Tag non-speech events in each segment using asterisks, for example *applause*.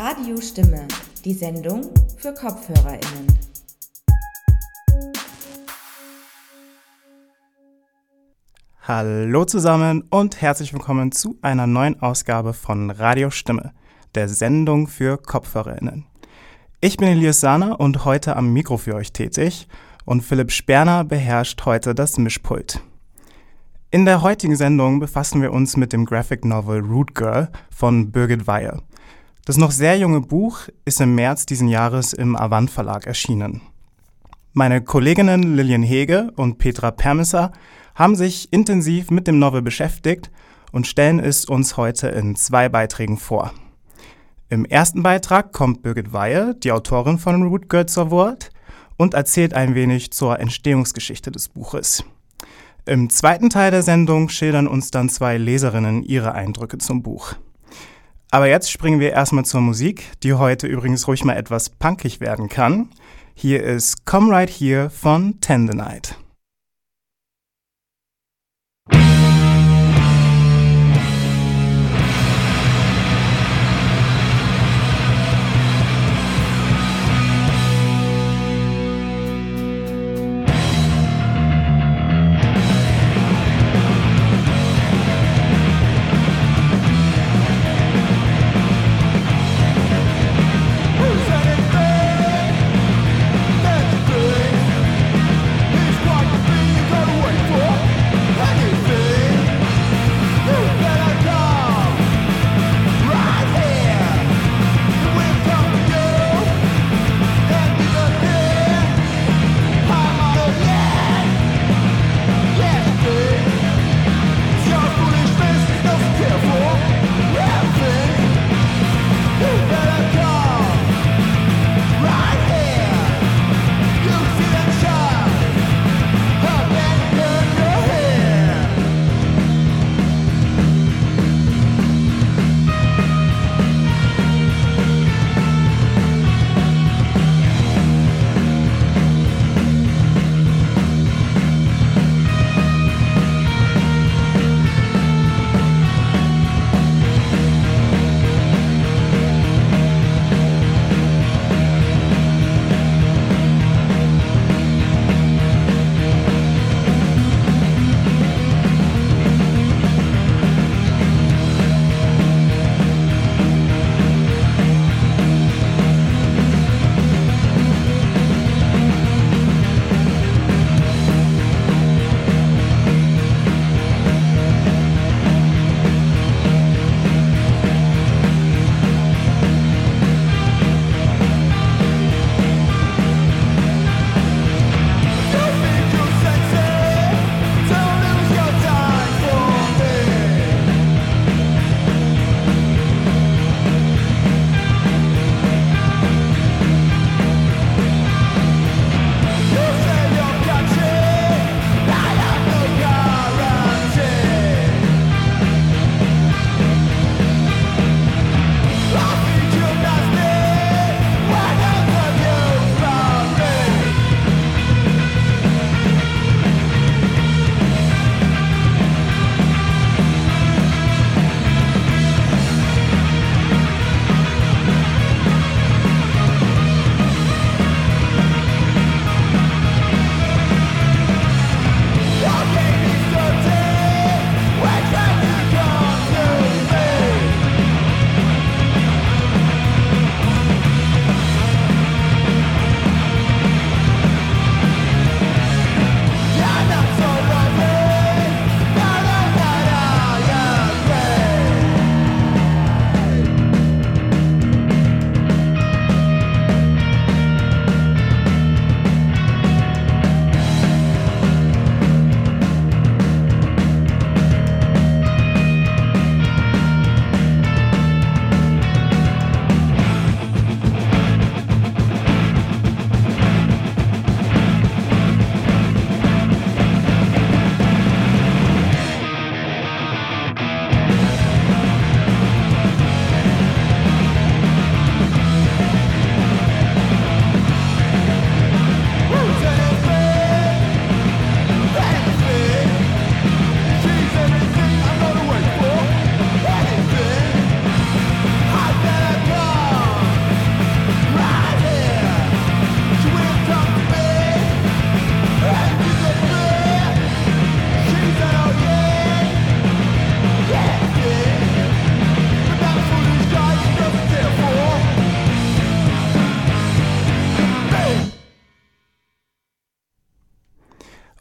Radio Stimme, die Sendung für KopfhörerInnen. Hallo zusammen und herzlich willkommen zu einer neuen Ausgabe von Radio Stimme, der Sendung für KopfhörerInnen. Ich bin Elias Sana und heute am Mikro für euch tätig und Philipp Sperner beherrscht heute das Mischpult. In der heutigen Sendung befassen wir uns mit dem Graphic Novel Root Girl von Birgit Weihe. Das noch sehr junge Buch ist im März diesen Jahres im Avant Verlag erschienen. Meine Kolleginnen Lilian Hege und Petra Permisser haben sich intensiv mit dem Novel beschäftigt und stellen es uns heute in zwei Beiträgen vor. Im ersten Beitrag kommt Birgit Weihe, die Autorin von Root zur Wort und erzählt ein wenig zur Entstehungsgeschichte des Buches. Im zweiten Teil der Sendung schildern uns dann zwei Leserinnen ihre Eindrücke zum Buch. Aber jetzt springen wir erstmal zur Musik, die heute übrigens ruhig mal etwas punkig werden kann. Hier ist Come Right Here von Tendonite.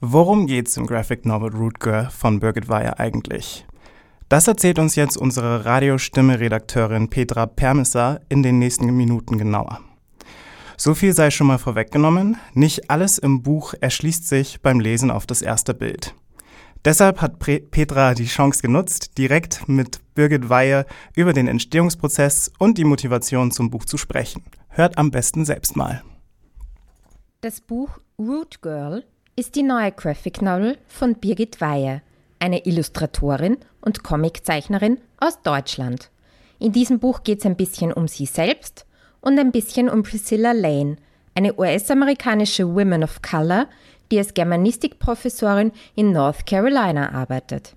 Worum geht's im Graphic Novel Root Girl von Birgit Weyer eigentlich? Das erzählt uns jetzt unsere Radiostimme-Redakteurin Petra Permisser in den nächsten Minuten genauer. So viel sei schon mal vorweggenommen, nicht alles im Buch erschließt sich beim Lesen auf das erste Bild. Deshalb hat Petra die Chance genutzt, direkt mit Birgit Weihe über den Entstehungsprozess und die Motivation zum Buch zu sprechen. Hört am besten selbst mal. Das Buch Root Girl ist die neue Graphic Novel von Birgit Weihe, eine Illustratorin und Comiczeichnerin aus Deutschland. In diesem Buch geht es ein bisschen um sie selbst und ein bisschen um Priscilla Lane, eine US-amerikanische Woman of Color, die als Germanistikprofessorin in North Carolina arbeitet.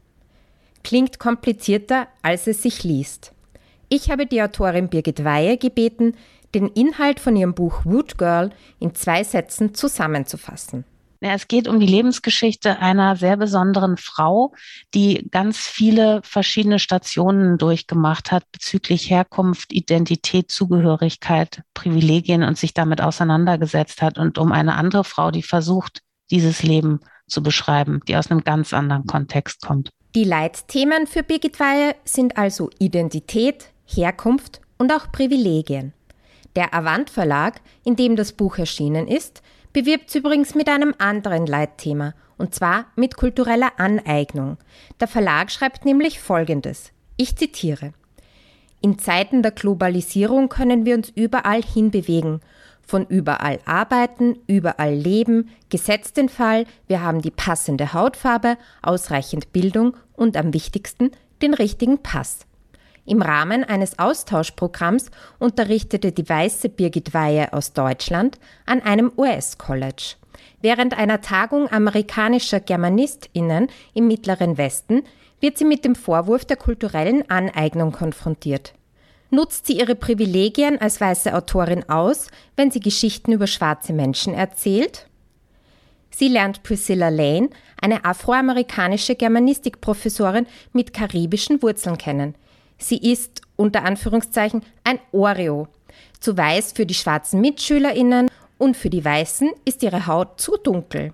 Klingt komplizierter, als es sich liest. Ich habe die Autorin Birgit Weihe gebeten, den Inhalt von ihrem Buch Wood Girl in zwei Sätzen zusammenzufassen. Ja, es geht um die Lebensgeschichte einer sehr besonderen Frau, die ganz viele verschiedene Stationen durchgemacht hat bezüglich Herkunft, Identität, Zugehörigkeit, Privilegien und sich damit auseinandergesetzt hat und um eine andere Frau, die versucht, dieses Leben zu beschreiben, die aus einem ganz anderen Kontext kommt. Die Leitthemen für Birgit Weihe sind also Identität, Herkunft und auch Privilegien. Der Avant Verlag, in dem das Buch erschienen ist, bewirbt es übrigens mit einem anderen Leitthema, und zwar mit kultureller Aneignung. Der Verlag schreibt nämlich Folgendes. Ich zitiere. In Zeiten der Globalisierung können wir uns überall hinbewegen von überall arbeiten, überall leben, gesetzt den Fall, wir haben die passende Hautfarbe, ausreichend Bildung und am wichtigsten den richtigen Pass. Im Rahmen eines Austauschprogramms unterrichtete die weiße Birgit Weihe aus Deutschland an einem US-College. Während einer Tagung amerikanischer GermanistInnen im Mittleren Westen wird sie mit dem Vorwurf der kulturellen Aneignung konfrontiert. Nutzt sie ihre Privilegien als weiße Autorin aus, wenn sie Geschichten über schwarze Menschen erzählt? Sie lernt Priscilla Lane, eine afroamerikanische Germanistikprofessorin mit karibischen Wurzeln kennen. Sie ist unter Anführungszeichen ein Oreo. Zu weiß für die schwarzen Mitschülerinnen und für die Weißen ist ihre Haut zu dunkel.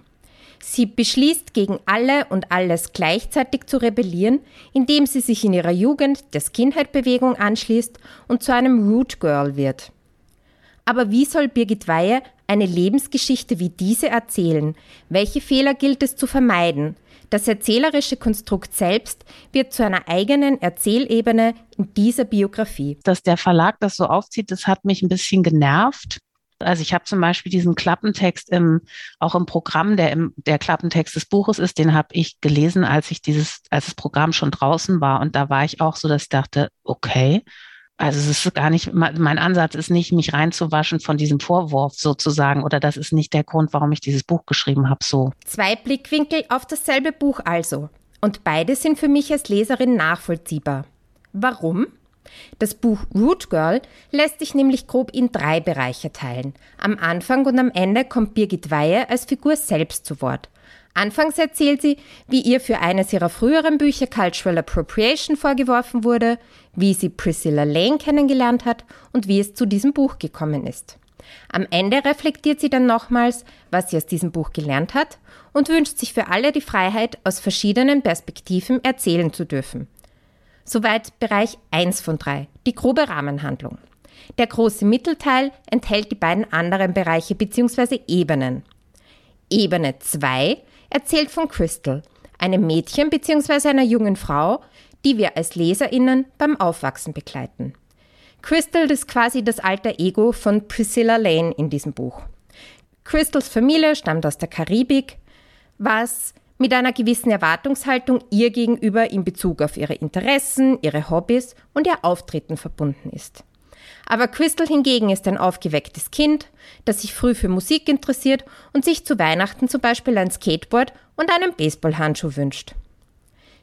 Sie beschließt, gegen alle und alles gleichzeitig zu rebellieren, indem sie sich in ihrer Jugend der Skinhead-Bewegung anschließt und zu einem Root Girl wird. Aber wie soll Birgit Weihe eine Lebensgeschichte wie diese erzählen? Welche Fehler gilt es zu vermeiden? Das erzählerische Konstrukt selbst wird zu einer eigenen Erzählebene in dieser Biografie. Dass der Verlag das so aufzieht, das hat mich ein bisschen genervt, also ich habe zum Beispiel diesen Klappentext im, auch im Programm, der im, der Klappentext des Buches ist, den habe ich gelesen, als ich dieses, als das Programm schon draußen war. Und da war ich auch so, dass ich dachte, okay, also es ist gar nicht, mein Ansatz ist nicht, mich reinzuwaschen von diesem Vorwurf sozusagen, oder das ist nicht der Grund, warum ich dieses Buch geschrieben habe, so. Zwei Blickwinkel auf dasselbe Buch also. Und beide sind für mich als Leserin nachvollziehbar. Warum? Das Buch Root Girl lässt sich nämlich grob in drei Bereiche teilen. Am Anfang und am Ende kommt Birgit Weihe als Figur selbst zu Wort. Anfangs erzählt sie, wie ihr für eines ihrer früheren Bücher Cultural Appropriation vorgeworfen wurde, wie sie Priscilla Lane kennengelernt hat und wie es zu diesem Buch gekommen ist. Am Ende reflektiert sie dann nochmals, was sie aus diesem Buch gelernt hat und wünscht sich für alle die Freiheit, aus verschiedenen Perspektiven erzählen zu dürfen. Soweit Bereich 1 von 3, die grobe Rahmenhandlung. Der große Mittelteil enthält die beiden anderen Bereiche bzw. Ebenen. Ebene 2 erzählt von Crystal, einem Mädchen bzw. einer jungen Frau, die wir als Leserinnen beim Aufwachsen begleiten. Crystal ist quasi das alter Ego von Priscilla Lane in diesem Buch. Crystals Familie stammt aus der Karibik, was mit einer gewissen Erwartungshaltung ihr gegenüber in Bezug auf ihre Interessen, ihre Hobbys und ihr Auftreten verbunden ist. Aber Crystal hingegen ist ein aufgewecktes Kind, das sich früh für Musik interessiert und sich zu Weihnachten zum Beispiel ein Skateboard und einen Baseballhandschuh wünscht.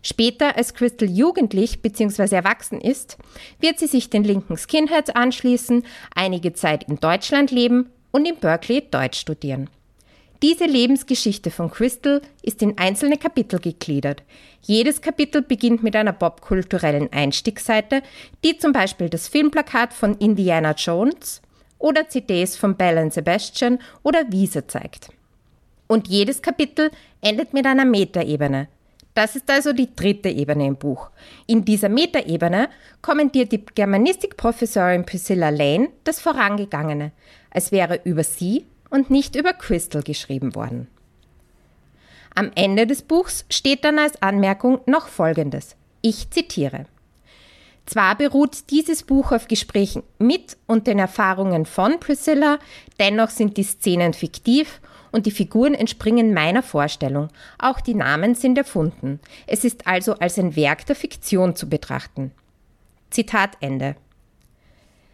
Später, als Crystal jugendlich bzw. erwachsen ist, wird sie sich den linken Skinheads anschließen, einige Zeit in Deutschland leben und in Berkeley Deutsch studieren. Diese Lebensgeschichte von Crystal ist in einzelne Kapitel gegliedert. Jedes Kapitel beginnt mit einer popkulturellen Einstiegsseite, die zum Beispiel das Filmplakat von Indiana Jones oder CDs von Bell Sebastian oder Wiese zeigt. Und jedes Kapitel endet mit einer Metaebene. Das ist also die dritte Ebene im Buch. In dieser Metaebene kommentiert die Germanistikprofessorin Priscilla Lane das Vorangegangene, als wäre über sie und nicht über Crystal geschrieben worden. Am Ende des Buchs steht dann als Anmerkung noch Folgendes. Ich zitiere. Zwar beruht dieses Buch auf Gesprächen mit und den Erfahrungen von Priscilla, dennoch sind die Szenen fiktiv und die Figuren entspringen meiner Vorstellung. Auch die Namen sind erfunden. Es ist also als ein Werk der Fiktion zu betrachten. Zitat Ende.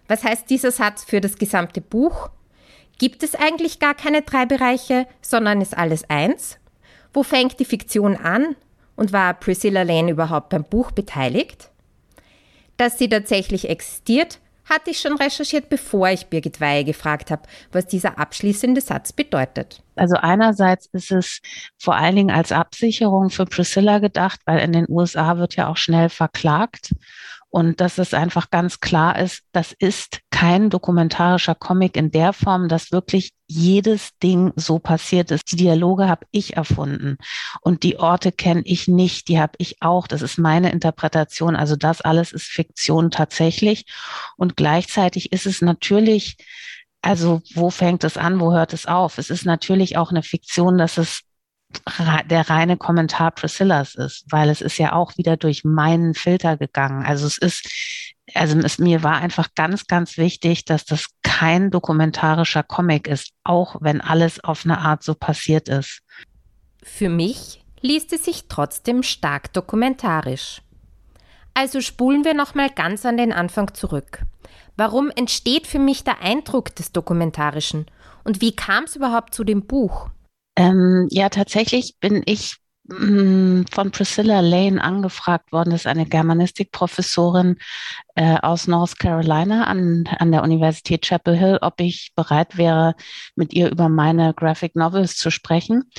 Was heißt dieser Satz für das gesamte Buch? Gibt es eigentlich gar keine drei Bereiche, sondern ist alles eins? Wo fängt die Fiktion an? Und war Priscilla Lane überhaupt beim Buch beteiligt? Dass sie tatsächlich existiert, hatte ich schon recherchiert, bevor ich Birgit Weihe gefragt habe, was dieser abschließende Satz bedeutet. Also einerseits ist es vor allen Dingen als Absicherung für Priscilla gedacht, weil in den USA wird ja auch schnell verklagt und dass es einfach ganz klar ist, das ist kein dokumentarischer Comic in der Form, dass wirklich jedes Ding so passiert ist. Die Dialoge habe ich erfunden und die Orte kenne ich nicht, die habe ich auch. Das ist meine Interpretation. Also das alles ist Fiktion tatsächlich. Und gleichzeitig ist es natürlich also wo fängt es an, wo hört es auf? Es ist natürlich auch eine Fiktion, dass es der reine Kommentar Priscillas ist, weil es ist ja auch wieder durch meinen Filter gegangen. Also es ist, also es, mir war einfach ganz, ganz wichtig, dass das kein dokumentarischer Comic ist, auch wenn alles auf eine Art so passiert ist. Für mich liest es sich trotzdem stark dokumentarisch. Also spulen wir nochmal ganz an den Anfang zurück. Warum entsteht für mich der Eindruck des Dokumentarischen? Und wie kam es überhaupt zu dem Buch? Ähm, ja, tatsächlich bin ich mh, mm, von Priscilla Lane angefragt worden. Das ist eine Germanistikprofessorin äh, aus North Carolina an, an der Universität Chapel Hill, ob ich bereit wäre, mit ihr über meine Graphic Novels zu sprechen.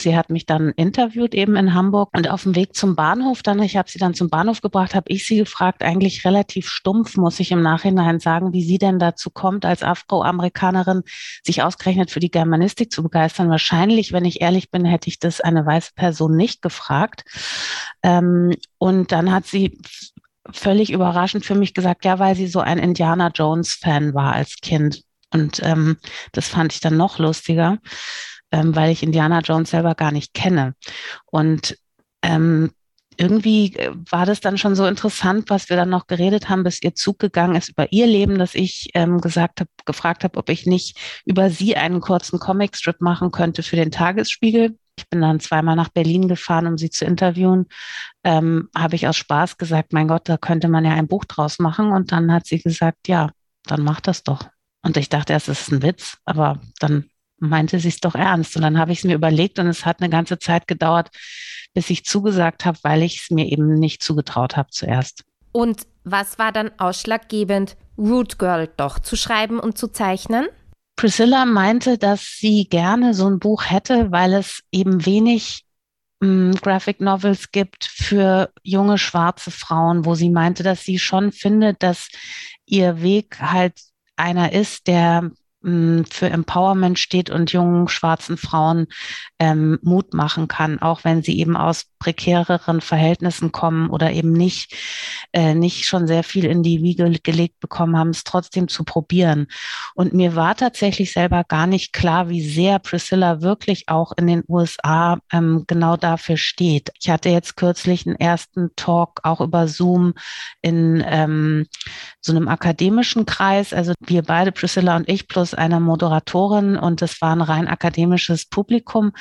Sie hat mich dann interviewt eben in Hamburg und auf dem Weg zum Bahnhof dann, ich habe sie dann zum Bahnhof gebracht, habe ich sie gefragt, eigentlich relativ stumpf, muss ich im Nachhinein sagen, wie sie denn dazu kommt, als Afroamerikanerin sich ausgerechnet für die Germanistik zu begeistern. Wahrscheinlich, wenn ich ehrlich bin, hätte ich das eine weiße Person nicht gefragt. Ähm, und dann hat sie völlig überraschend für mich gesagt, ja, weil sie so ein Indiana Jones Fan war als Kind. Und ähm, das fand ich dann noch lustiger ähm, weil ich Indiana Jones selber gar nicht kenne. Und ähm, irgendwie äh, war das dann schon so interessant, was wir dann noch geredet haben, bis ihr Zug gegangen ist über ihr Leben, dass ich ähm, gesagt habe, gefragt habe, ob ich nicht über sie einen kurzen Comicstrip machen könnte für den Tagesspiegel. Ich bin dann zweimal nach Berlin gefahren, um sie zu interviewen. Ähm, habe ich aus Spaß gesagt, mein Gott, da könnte man ja ein Buch draus machen. Und dann hat sie gesagt, ja, dann mach das doch. Und ich dachte erst, es ist ein Witz, aber dann meinte sie es doch ernst. Und dann habe ich es mir überlegt und es hat eine ganze Zeit gedauert, bis ich zugesagt habe, weil ich es mir eben nicht zugetraut habe zuerst. Und was war dann ausschlaggebend, Root Girl doch zu schreiben und zu zeichnen? Priscilla meinte, dass sie gerne so ein Buch hätte, weil es eben wenig mm, Graphic Novels gibt für junge schwarze Frauen, wo sie meinte, dass sie schon findet, dass ihr Weg halt einer ist, der für Empowerment steht und jungen schwarzen Frauen ähm, Mut machen kann, auch wenn sie eben aus prekäreren Verhältnissen kommen oder eben nicht, äh, nicht schon sehr viel in die Wiege gelegt bekommen haben, es trotzdem zu probieren. Und mir war tatsächlich selber gar nicht klar, wie sehr Priscilla wirklich auch in den USA ähm, genau dafür steht. Ich hatte jetzt kürzlich einen ersten Talk auch über Zoom in ähm, so einem akademischen Kreis. Also wir beide, Priscilla und ich, plus einer Moderatorin und es war ein rein akademisches Publikum,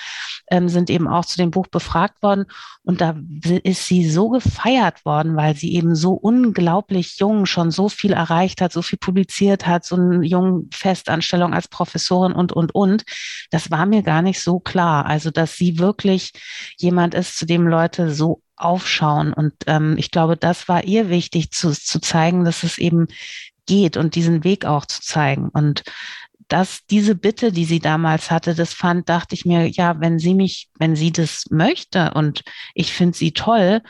ähm, sind eben auch zu dem Buch befragt worden. Und da ist sie so gefeiert worden, weil sie eben so unglaublich jung schon so viel erreicht hat, so viel publiziert hat, so eine junge Festanstellung als Professorin und, und, und. Das war mir gar nicht so klar. Also, dass sie wirklich jemand ist, zu dem Leute so aufschauen. Und ähm, ich glaube, das war ihr wichtig zu, zu zeigen, dass es eben geht und diesen Weg auch zu zeigen. Und dass diese Bitte, die sie damals hatte, das fand, dachte ich mir, ja, wenn sie mich, wenn sie das möchte und ich finde sie toll,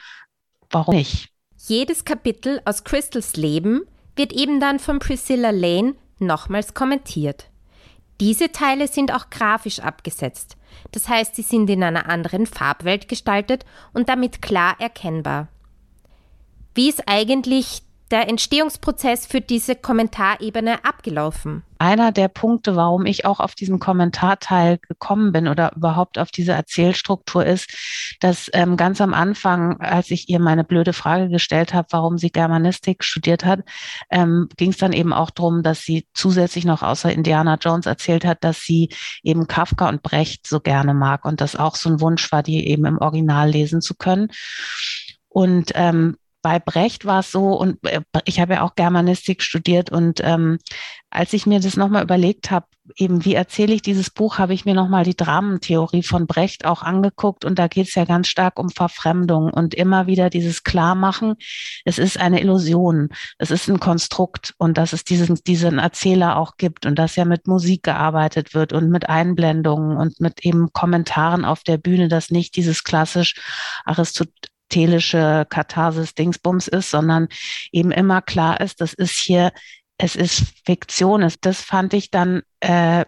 warum nicht? Jedes Kapitel aus Crystals Leben wird eben dann von Priscilla Lane nochmals kommentiert. Diese Teile sind auch grafisch abgesetzt. Das heißt, sie sind in einer anderen Farbwelt gestaltet und damit klar erkennbar. Wie ist eigentlich der Entstehungsprozess für diese Kommentarebene abgelaufen? Einer der Punkte, warum ich auch auf diesen Kommentarteil gekommen bin oder überhaupt auf diese Erzählstruktur ist, dass ähm, ganz am Anfang, als ich ihr meine blöde Frage gestellt habe, warum sie Germanistik studiert hat, ähm, ging es dann eben auch darum, dass sie zusätzlich noch außer Indiana Jones erzählt hat, dass sie eben Kafka und Brecht so gerne mag und das auch so ein Wunsch war, die eben im Original lesen zu können. Und ähm, bei Brecht war es so, und äh, ich habe ja auch Germanistik studiert und ähm, als ich mir das nochmal überlegt habe, eben wie erzähle ich dieses Buch, habe ich mir nochmal die Dramentheorie von Brecht auch angeguckt und da geht es ja ganz stark um Verfremdung und immer wieder dieses Klarmachen, es ist eine Illusion, es ist ein Konstrukt und dass es diesen, diesen Erzähler auch gibt und dass ja mit Musik gearbeitet wird und mit Einblendungen und mit eben Kommentaren auf der Bühne, dass nicht dieses klassisch Aristot aristotelische Katharsis-Dingsbums ist, sondern eben immer klar ist, das ist hier, es ist Fiktion. Das fand ich dann, äh,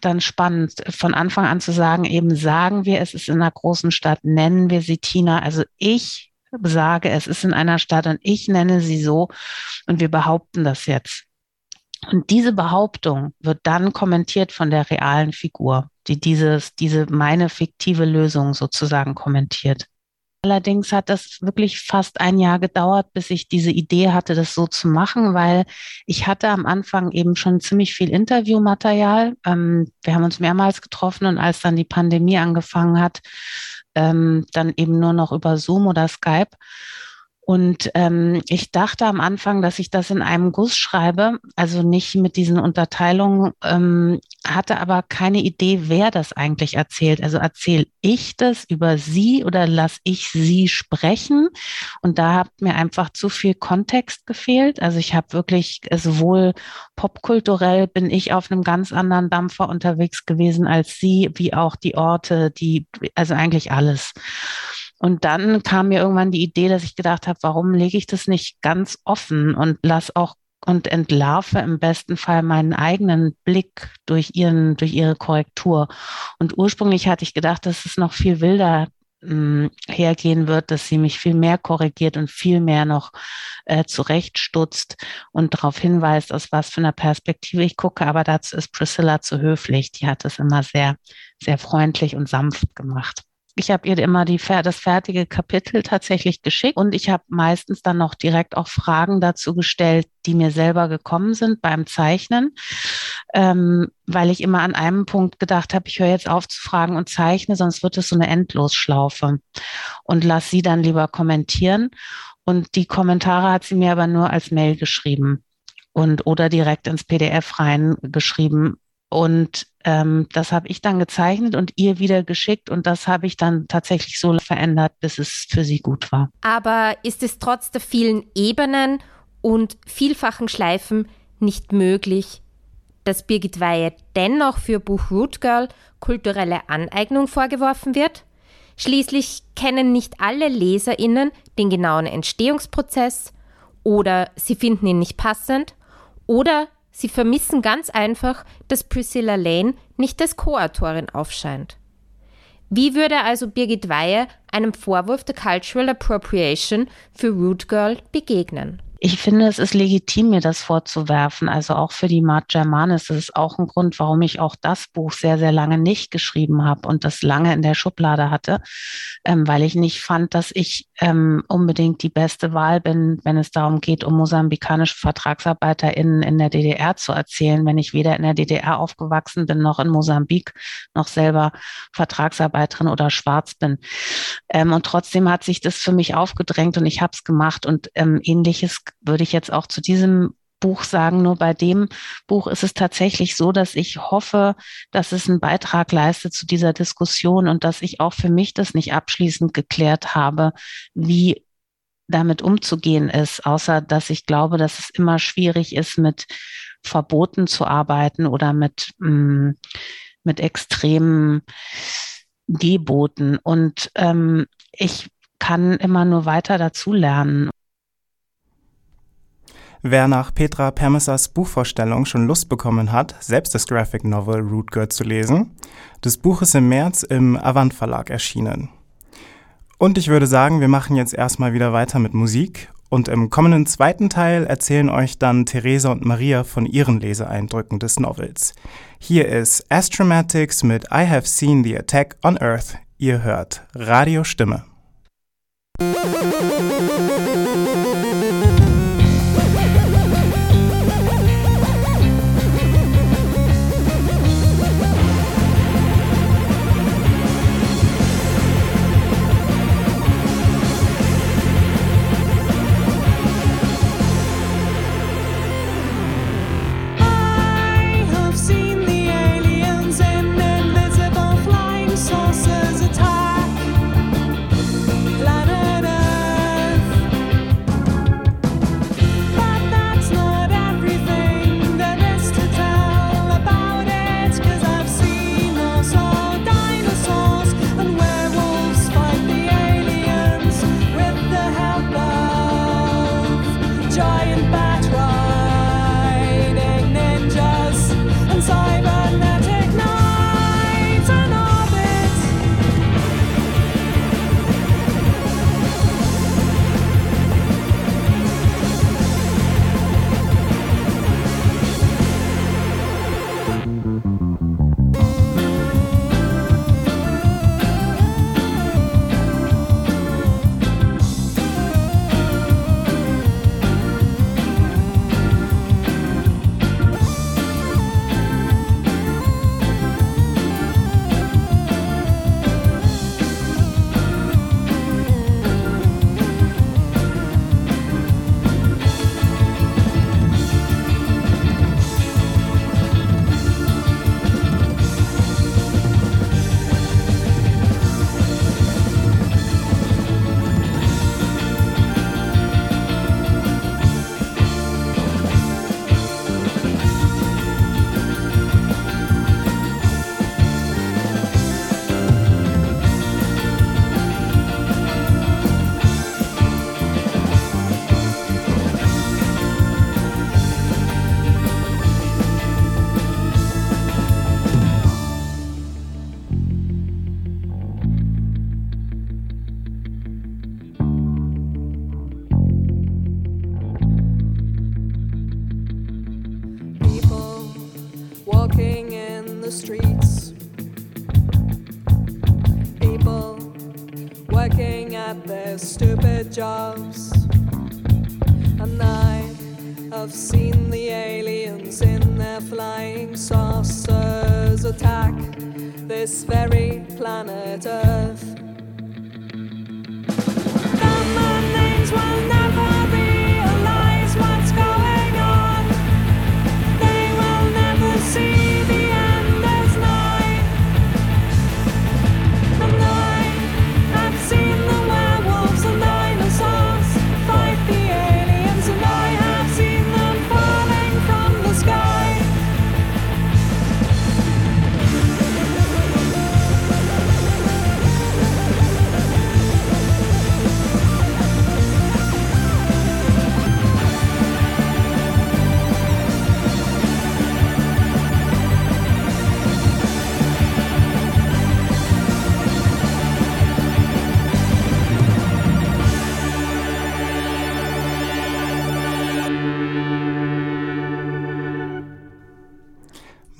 dann spannend, von Anfang an zu sagen, eben sagen wir, es ist in einer großen Stadt, nennen wir sie Tina. Also ich sage, es ist in einer Stadt und ich nenne sie so und wir behaupten das jetzt. Und diese Behauptung wird dann kommentiert von der realen Figur, die dieses, diese meine fiktive Lösung sozusagen kommentiert. Allerdings hat das wirklich fast ein Jahr gedauert, bis ich diese Idee hatte, das so zu machen, weil ich hatte am Anfang eben schon ziemlich viel Interviewmaterial. Ähm, wir haben uns mehrmals getroffen und als dann die Pandemie angefangen hat, ähm, dann eben nur noch über Zoom oder Skype. Und ähm, ich dachte am Anfang, dass ich das in einem Guss schreibe, also nicht mit diesen Unterteilungen, ähm, hatte aber keine Idee, wer das eigentlich erzählt. Also erzähle ich das über sie oder lasse ich sie sprechen? Und da hat mir einfach zu viel Kontext gefehlt. Also ich habe wirklich sowohl popkulturell bin ich auf einem ganz anderen Dampfer unterwegs gewesen als sie, wie auch die Orte, die, also eigentlich alles. Und dann kam mir irgendwann die Idee, dass ich gedacht habe, warum lege ich das nicht ganz offen und lass auch und entlarve im besten Fall meinen eigenen Blick durch ihren, durch ihre Korrektur. Und ursprünglich hatte ich gedacht, dass es noch viel wilder mh, hm, hergehen wird, dass sie mich viel mehr korrigiert und viel mehr noch äh, zurechtstutzt und darauf hinweist, aus was für einer Perspektive ich gucke. Aber dazu ist Priscilla zu höflich. Die hat es immer sehr, sehr freundlich und sanft gemacht. Ich habe ihr immer die, das fertige Kapitel tatsächlich geschickt und ich habe meistens dann noch direkt auch Fragen dazu gestellt, die mir selber gekommen sind beim Zeichnen, ähm, weil ich immer an einem Punkt gedacht habe, ich höre jetzt auf zu fragen und zeichne, sonst wird es so eine Endlosschlaufe und lass sie dann lieber kommentieren. Und die Kommentare hat sie mir aber nur als Mail geschrieben und oder direkt ins PDF reingeschrieben, und ähm, das habe ich dann gezeichnet und ihr wieder geschickt und das habe ich dann tatsächlich so verändert, bis es für sie gut war. Aber ist es trotz der vielen Ebenen und vielfachen Schleifen nicht möglich, dass Birgit Weihe dennoch für Buch Root Girl kulturelle Aneignung vorgeworfen wird? Schließlich kennen nicht alle LeserInnen den genauen Entstehungsprozess oder sie finden ihn nicht passend oder Sie vermissen ganz einfach, dass Priscilla Lane nicht als Co-Autorin aufscheint. Wie würde also Birgit Weihe einem Vorwurf der Cultural Appropriation für Root Girl begegnen? Ich finde, es ist legitim, mir das vorzuwerfen. Also auch für die Mart Germanis. Das ist auch ein Grund, warum ich auch das Buch sehr, sehr lange nicht geschrieben habe und das lange in der Schublade hatte, ähm, weil ich nicht fand, dass ich ähm, unbedingt die beste Wahl bin, wenn es darum geht, um mosambikanische VertragsarbeiterInnen in der DDR zu erzählen, wenn ich weder in der DDR aufgewachsen bin, noch in Mosambik, noch selber Vertragsarbeiterin oder schwarz bin. Ähm, und trotzdem hat sich das für mich aufgedrängt und ich habe es gemacht und ähm, ähnliches würde ich jetzt auch zu diesem Buch sagen. Nur bei dem Buch ist es tatsächlich so, dass ich hoffe, dass es einen Beitrag leistet zu dieser Diskussion und dass ich auch für mich das nicht abschließend geklärt habe, wie damit umzugehen ist, außer dass ich glaube, dass es immer schwierig ist, mit Verboten zu arbeiten oder mit, mm, mit extremen Geboten. Und ähm, ich kann immer nur weiter dazulernen. Wer nach Petra Permessers Buchvorstellung schon Lust bekommen hat, selbst das Graphic Novel Root Girl zu lesen, das Buch ist im März im Avant Verlag erschienen. Und ich würde sagen, wir machen jetzt erstmal wieder weiter mit Musik und im kommenden zweiten Teil erzählen euch dann Theresa und Maria von ihren Leseeindrücken des Novels. Hier ist Astromatics mit I Have Seen the Attack on Earth. Ihr hört Radio Stimme.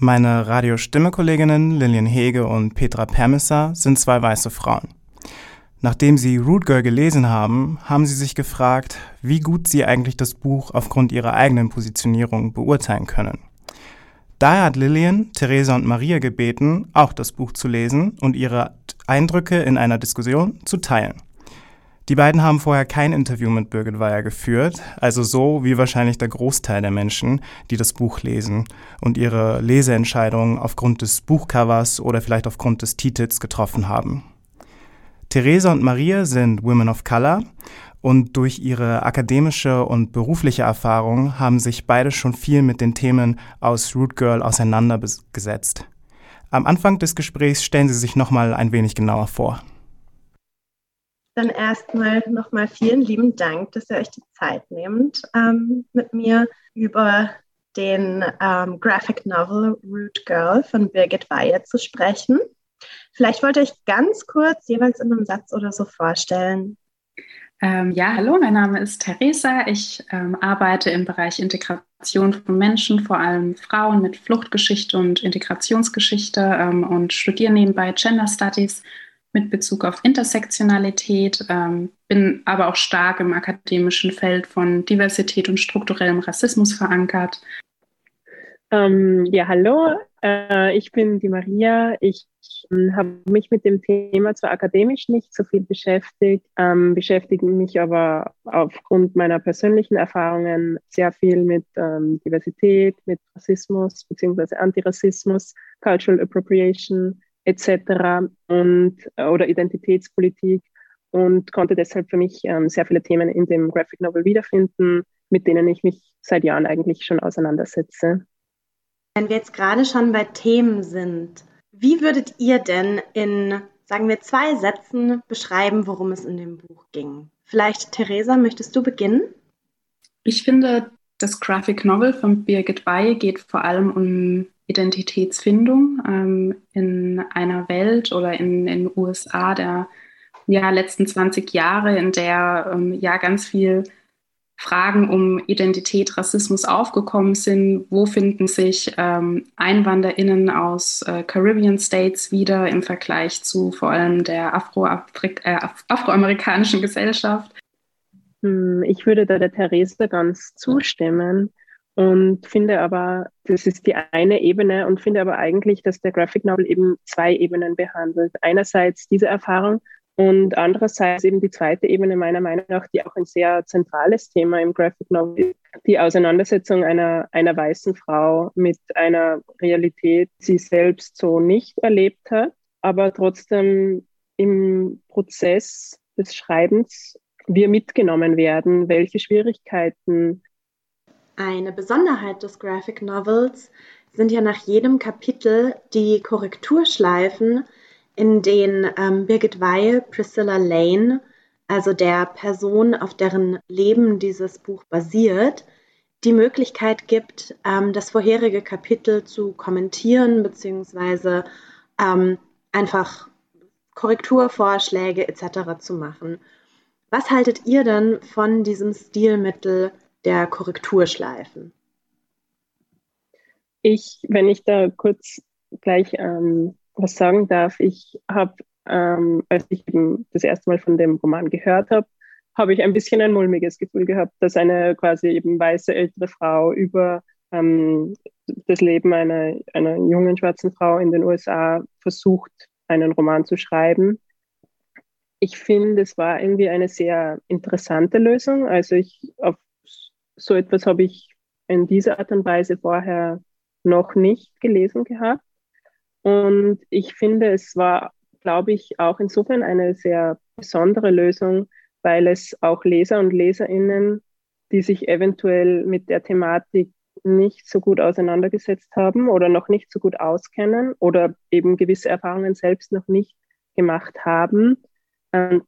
Meine Radiostimme-Kolleginnen Lillian Hege und Petra Permisser sind zwei weiße Frauen. Nachdem sie Root Girl gelesen haben, haben sie sich gefragt, wie gut sie eigentlich das Buch aufgrund ihrer eigenen Positionierung beurteilen können. Daher hat Lillian, Theresa und Maria gebeten, auch das Buch zu lesen und ihre Eindrücke in einer Diskussion zu teilen. Die beiden haben vorher kein Interview mit Birgit Weyer geführt, also so wie wahrscheinlich der Großteil der Menschen, die das Buch lesen und ihre Leseentscheidungen aufgrund des Buchcovers oder vielleicht aufgrund des Titels getroffen haben. Theresa und Maria sind Women of Color und durch ihre akademische und berufliche Erfahrung haben sich beide schon viel mit den Themen aus Root Girl auseinandergesetzt. Am Anfang des Gesprächs stellen sie sich nochmal ein wenig genauer vor. Dann erstmal nochmal vielen lieben Dank, dass ihr euch die Zeit nehmt, ähm, mit mir über den ähm, Graphic Novel Root Girl von Birgit Weihe zu sprechen. Vielleicht wollt ihr euch ganz kurz jeweils in einem Satz oder so vorstellen. Ähm, ja, hallo, mein Name ist Theresa. Ich ähm, arbeite im Bereich Integration von Menschen, vor allem Frauen mit Fluchtgeschichte und Integrationsgeschichte ähm, und studiere nebenbei Gender Studies mit Bezug auf Intersektionalität, ähm, bin aber auch stark im akademischen Feld von Diversität und strukturellem Rassismus verankert. Ähm, ja, hallo, äh, ich bin die Maria. Ich ähm, habe mich mit dem Thema zwar akademisch nicht so viel beschäftigt, ähm, beschäftige mich aber aufgrund meiner persönlichen Erfahrungen sehr viel mit ähm, Diversität, mit Rassismus bzw. Antirassismus, Cultural Appropriation etc. und äh, oder Identitätspolitik und konnte deshalb für mich ähm, sehr viele Themen in dem Graphic Novel wiederfinden, mit denen ich mich seit Jahren eigentlich schon auseinandersetze. Wenn wir jetzt gerade schon bei Themen sind, wie würdet ihr denn in, sagen wir, zwei Sätzen beschreiben, worum es in dem Buch ging? Vielleicht, Theresa, möchtest du beginnen? Ich finde, das Graphic Novel von Birgit Weihe geht vor allem um Identitätsfindung ähm, in einer Welt oder in den USA der ja, letzten 20 Jahre, in der ähm, ja ganz viel Fragen um Identität, Rassismus aufgekommen sind. Wo finden sich ähm, EinwanderInnen aus äh, Caribbean States wieder im Vergleich zu vor allem der Afroafrik äh, afroamerikanischen Gesellschaft? Hm, Ich würde da der Theresa ganz zustimmen und finde aber, das ist die eine Ebene und finde aber eigentlich, dass der Graphic Novel eben zwei Ebenen behandelt. Einerseits diese Erfahrung und andererseits eben die zweite Ebene meiner Meinung nach, die auch ein sehr zentrales Thema im Graphic Novel ist, die Auseinandersetzung einer, einer weißen Frau mit einer Realität, die sie selbst so nicht erlebt hat, aber trotzdem im Prozess des Schreibens wir mitgenommen werden, welche Schwierigkeiten Eine Besonderheit des Graphic Novels sind ja nach jedem Kapitel die Korrekturschleifen, in denen ähm, Birgit Weihe Priscilla Lane, also der Person, auf deren Leben dieses Buch basiert, die Möglichkeit gibt, ähm, das vorherige Kapitel zu kommentieren beziehungsweise ähm, einfach Korrekturvorschläge etc. zu machen. Was haltet ihr denn von diesem Stilmittel der Korrekturschleifen? Ich, wenn ich da kurz gleich ähm, was sagen darf, ich habe, ähm, als ich eben das erste Mal von dem Roman gehört habe, habe ich ein bisschen ein mulmiges Gefühl gehabt, dass eine quasi eben weiße ältere Frau über ähm, das Leben einer, einer jungen schwarzen Frau in den USA versucht, einen Roman zu schreiben. Ich finde, es war irgendwie eine sehr interessante Lösung. Also ich auf so etwas habe ich in dieser Art und Weise vorher noch nicht gelesen gehabt. Und ich finde, es war, glaube ich, auch insofern eine sehr besondere Lösung, weil es auch Leser und Leserinnen, die sich eventuell mit der Thematik nicht so gut auseinandergesetzt haben oder noch nicht so gut auskennen oder eben gewisse Erfahrungen selbst noch nicht gemacht haben, ähm,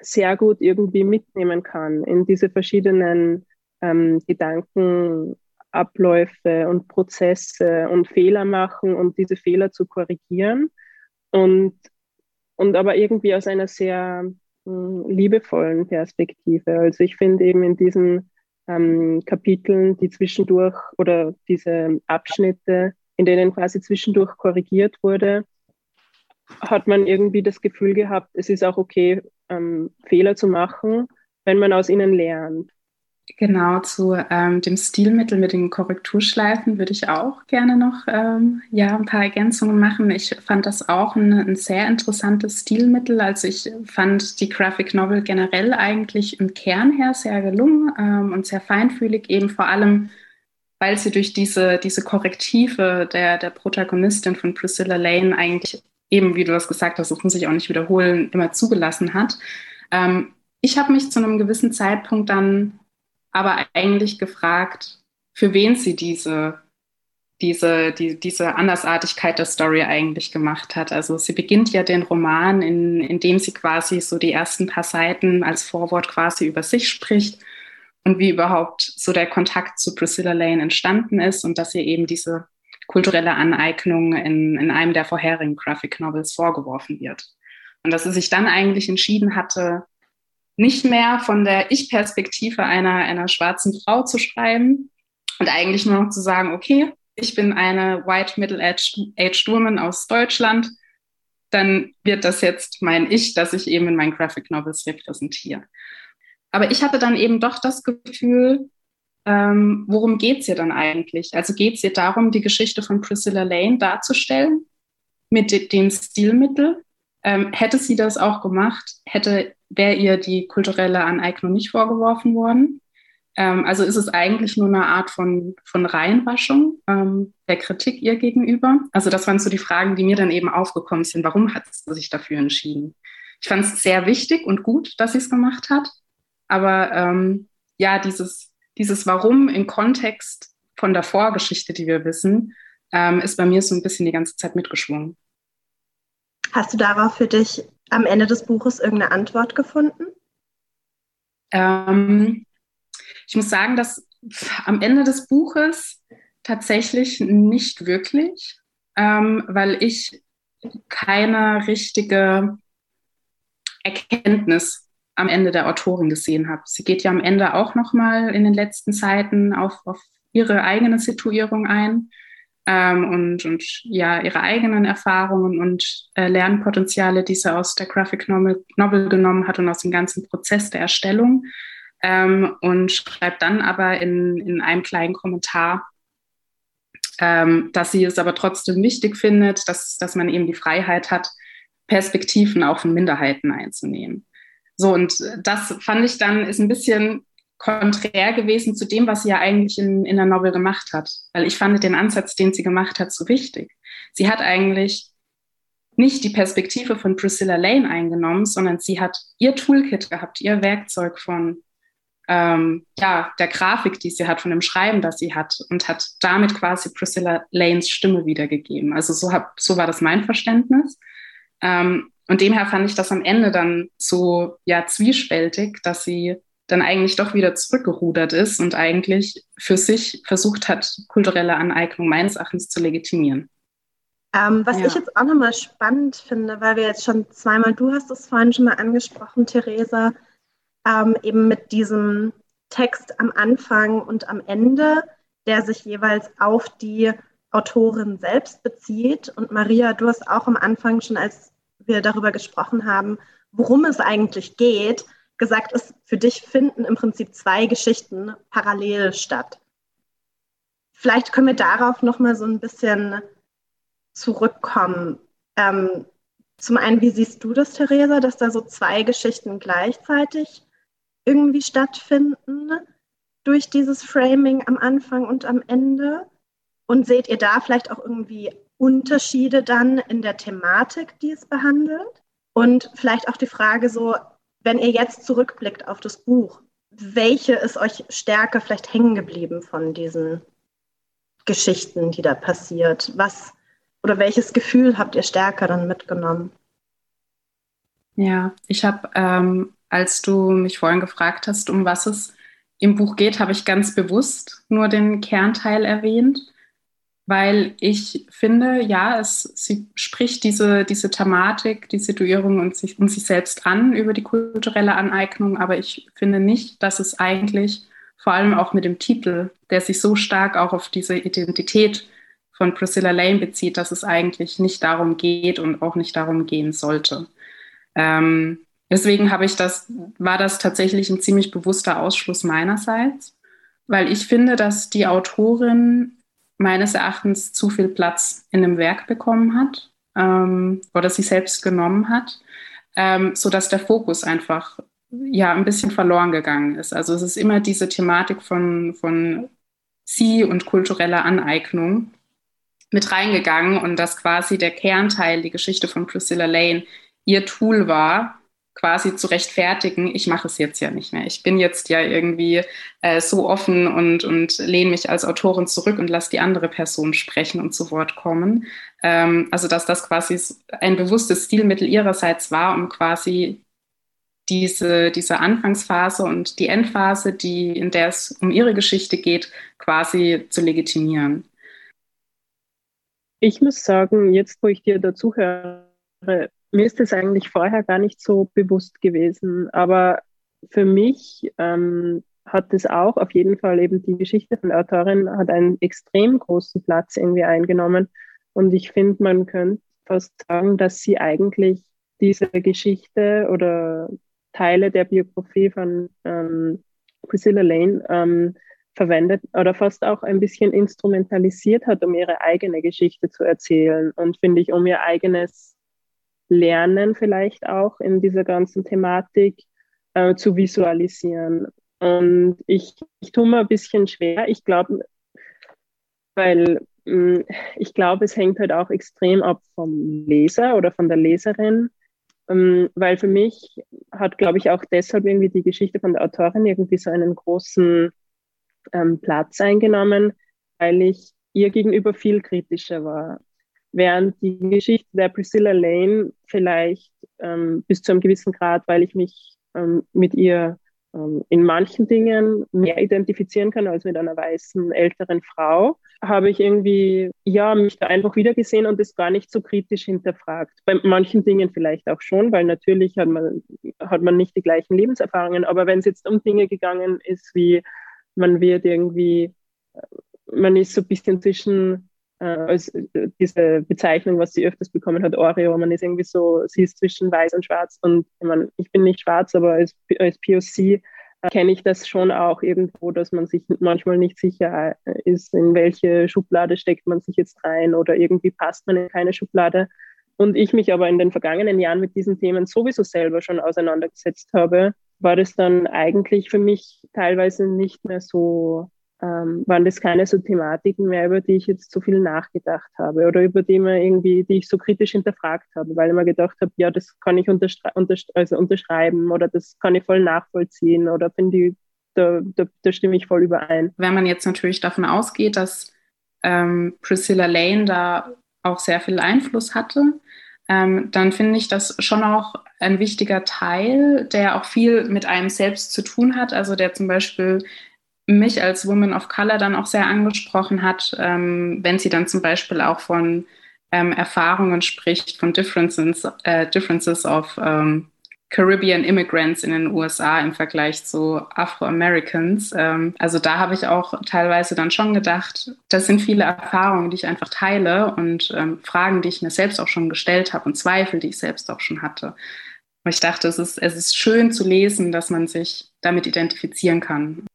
sehr gut irgendwie mitnehmen kann in diese verschiedenen ähm, Gedankenabläufe und Prozesse und Fehler machen und diese Fehler zu korrigieren und, und aber irgendwie aus einer sehr mh, liebevollen Perspektive. Also ich finde eben in diesen ähm, Kapiteln, die zwischendurch oder diese Abschnitte, in denen quasi zwischendurch korrigiert wurde, hat man irgendwie das Gefühl gehabt, es ist auch okay, ähm, Fehler zu machen, wenn man aus ihnen lernt. Genau, zu ähm, dem Stilmittel mit den Korrekturschleifen würde ich auch gerne noch ähm, ja, ein paar Ergänzungen machen. Ich fand das auch ein, ein, sehr interessantes Stilmittel. Also ich fand die Graphic Novel generell eigentlich im Kern her sehr gelungen ähm, und sehr feinfühlig, eben vor allem, weil sie durch diese, diese Korrektive der, der Protagonistin von Priscilla Lane eigentlich eben, wie du das gesagt hast, das muss ich auch nicht wiederholen, immer zugelassen hat. Ähm, ich habe mich zu einem gewissen Zeitpunkt dann aber eigentlich gefragt, für wen sie diese, diese, die, diese Andersartigkeit der Story eigentlich gemacht hat. Also sie beginnt ja den Roman, in, indem sie quasi so die ersten paar Seiten als Vorwort quasi über sich spricht und wie überhaupt so der Kontakt zu Priscilla Lane entstanden ist und dass ihr eben diese kulturelle Aneignung in, in einem der vorherigen Graphic Novels vorgeworfen wird. Und dass sie sich dann eigentlich entschieden hatte, nicht mehr von der Ich-Perspektive einer, einer schwarzen Frau zu schreiben und eigentlich nur noch zu sagen, okay, ich bin eine white middle-aged woman aus Deutschland, dann wird das jetzt mein Ich, das ich eben in meinen Graphic Novels repräsentiere. Aber ich hatte dann eben doch das Gefühl, ähm, worum geht es ihr dann eigentlich? Also geht es ihr darum, die Geschichte von Priscilla Lane darzustellen mit dem Stilmittel? Ähm, hätte sie das auch gemacht, hätte wäre ihr die kulturelle Aneignung nicht vorgeworfen worden. Ähm, also ist es eigentlich nur eine Art von, von Reinwaschung ähm, der Kritik ihr gegenüber. Also das waren so die Fragen, die mir dann eben aufgekommen sind. Warum hat sie sich dafür entschieden? Ich fand es sehr wichtig und gut, dass sie es gemacht hat. Aber ähm, ja, dieses, dieses Warum im Kontext von der Vorgeschichte, die wir wissen, ähm, ist bei mir so ein bisschen die ganze Zeit mitgeschwungen. Hast du darauf für dich am Ende des Buches irgendeine Antwort gefunden? Ähm, ich muss sagen, dass am Ende des Buches tatsächlich nicht wirklich, ähm, weil ich keine richtige Erkenntnis am Ende der Autorin gesehen habe. Sie geht ja am Ende auch noch mal in den letzten Seiten auf, auf ihre eigene Situierung ein ähm, und, und ja ihre eigenen Erfahrungen und äh, Lernpotenziale, die sie aus der Graphic Novel, Novel genommen hat und aus dem ganzen Prozess der Erstellung ähm, und schreibt dann aber in, in einem kleinen Kommentar, ähm, dass sie es aber trotzdem wichtig findet, dass, dass man eben die Freiheit hat, Perspektiven auch von Minderheiten einzunehmen. So, und das fand ich dann, ist ein bisschen konträr gewesen zu dem, was sie ja eigentlich in, in der Novel gemacht hat. Weil ich fand den Ansatz, den sie gemacht hat, so wichtig. Sie hat eigentlich nicht die Perspektive von Priscilla Lane eingenommen, sondern sie hat ihr Toolkit gehabt, ihr Werkzeug von ähm, ja, der Grafik, die sie hat, von dem Schreiben, das sie hat und hat damit quasi Priscilla Lanes Stimme wiedergegeben. Also so, hab, so war das mein Verständnis. Ähm, und demher fand ich das am Ende dann so ja zwiespältig, dass sie dann eigentlich doch wieder zurückgerudert ist und eigentlich für sich versucht hat, kulturelle Aneignung meines Erachtens zu legitimieren. Ähm, was Ja. ich jetzt auch nochmal spannend finde, weil wir jetzt schon zweimal, du hast es vorhin schon mal angesprochen, Theresa, ähm, eben mit diesem Text am Anfang und am Ende, der sich jeweils auf die Autorin selbst bezieht. Und Maria, du hast auch am Anfang schon, als wir darüber gesprochen haben, worum es eigentlich geht, gesagt, es für dich finden im Prinzip zwei Geschichten parallel statt. Vielleicht können wir darauf nochmal so ein bisschen zurückkommen. Ähm, zum einen, wie siehst du das, Theresa, dass da so zwei Geschichten gleichzeitig irgendwie stattfinden durch dieses Framing am Anfang und am Ende? Und seht ihr da vielleicht auch irgendwie Unterschiede dann in der Thematik, die es behandelt? Und vielleicht auch die Frage so, wenn ihr jetzt zurückblickt auf das Buch, welche ist euch stärker vielleicht hängen geblieben von diesen Geschichten, die da passiert? Was oder welches Gefühl habt ihr stärker dann mitgenommen? Ja, ich habe, ähm, als du mich vorhin gefragt hast, um was es im Buch geht, habe ich ganz bewusst nur den Kernteil erwähnt, weil ich finde, ja, es, sie spricht diese, diese Thematik, die Situierung und sich, und sich selbst an über die kulturelle Aneignung, aber ich finde nicht, dass es eigentlich vor allem auch mit dem Titel, der sich so stark auch auf diese Identität von Priscilla Lane bezieht, dass es eigentlich nicht darum geht und auch nicht darum gehen sollte. Ähm, deswegen habe ich das, war das tatsächlich ein ziemlich bewusster Ausschluss meinerseits, weil ich finde, dass die Autorin meines Erachtens zu viel Platz in dem Werk bekommen hat ähm, oder sich selbst genommen hat, ähm, so dass der Fokus einfach ja ein bisschen verloren gegangen ist. Also es ist immer diese Thematik von, von sie und kultureller Aneignung mit reingegangen und dass quasi der Kernteil, die Geschichte von Priscilla Lane, ihr Tool war, quasi zu rechtfertigen, ich mache es jetzt ja nicht mehr. Ich bin jetzt ja irgendwie äh, so offen und, und lehne mich als Autorin zurück und lasse die andere Person sprechen und zu Wort kommen. Ähm, also dass das quasi ein bewusstes Stilmittel ihrerseits war, um quasi diese, diese Anfangsphase und die Endphase, die, in der es um ihre Geschichte geht, quasi zu legitimieren. Ich muss sagen, jetzt wo ich dir dazu höre, mir ist das eigentlich vorher gar nicht so bewusst gewesen, aber für mich ähm, hat es auch auf jeden Fall eben die Geschichte von der Autorin hat einen extrem großen Platz irgendwie eingenommen. Und ich finde, man könnte fast sagen, dass sie eigentlich diese Geschichte oder Teile der Biografie von ähm, Priscilla Lane ähm, verwendet oder fast auch ein bisschen instrumentalisiert hat, um ihre eigene Geschichte zu erzählen und finde ich, um ihr eigenes Lernen vielleicht auch in dieser ganzen Thematik äh, zu visualisieren. Und ich, ich tue mir ein bisschen schwer. Ich glaube, weil mh, mm, ich glaube, es hängt halt auch extrem ab vom Leser oder von der Leserin, ähm, weil für mich hat, glaube ich, auch deshalb irgendwie die Geschichte von der Autorin irgendwie so einen großen ähm, Platz eingenommen, weil ich ihr gegenüber viel kritischer war. Während die Geschichte der Priscilla Lane vielleicht ähm, bis zu einem gewissen Grad, weil ich mich ähm, mit ihr ähm, in manchen Dingen mehr identifizieren kann als mit einer weißen älteren Frau, habe ich irgendwie ja mich da einfach wiedergesehen und es gar nicht so kritisch hinterfragt. Bei manchen Dingen vielleicht auch schon, weil natürlich hat man hat man nicht die gleichen Lebenserfahrungen. Aber wenn es jetzt um Dinge gegangen ist, wie man wird irgendwie, man ist so ein bisschen zwischen äh, als äh, diese Bezeichnung, was sie öfters bekommen hat, Oreo, man ist irgendwie so, sie ist zwischen weiß und schwarz und ich, mein, ich bin nicht schwarz, aber als, als POC äh, kenne ich das schon auch irgendwo, dass man sich manchmal nicht sicher ist, in welche Schublade steckt man sich jetzt rein oder irgendwie passt man in keine Schublade. Und ich mich aber in den vergangenen Jahren mit diesen Themen sowieso selber schon auseinandergesetzt habe, war das dann eigentlich für mich teilweise nicht mehr so ähm, waren das keine so Thematiken mehr, über die ich jetzt so viel nachgedacht habe oder über die man irgendwie, die ich so kritisch hinterfragt habe, weil ich mir gedacht habe, ja, das kann ich unterschrei untersch also unterschreiben oder das kann ich voll nachvollziehen oder finde ich, da, da, da stimme ich voll überein. Wenn man jetzt natürlich davon ausgeht, dass ähm, Priscilla Lane da auch sehr viel Einfluss hatte, ähm, dann finde ich das schon auch ein wichtiger Teil, der auch viel mit einem selbst zu tun hat. Also der zum Beispiel mich als Woman of Color dann auch sehr angesprochen hat, ähm, wenn sie dann zum Beispiel auch von ähm, Erfahrungen spricht, von Differences, äh, differences of ähm, Caribbean Immigrants in den USA im Vergleich zu Afro-Americans. Ähm, also da habe ich auch teilweise dann schon gedacht, das sind viele Erfahrungen, die ich einfach teile und ähm, Fragen, die ich mir selbst auch schon gestellt habe und Zweifel, die ich selbst auch schon hatte. Und ich dachte, es ist, es ist schön zu lesen, dass man sich damit identifizieren kann.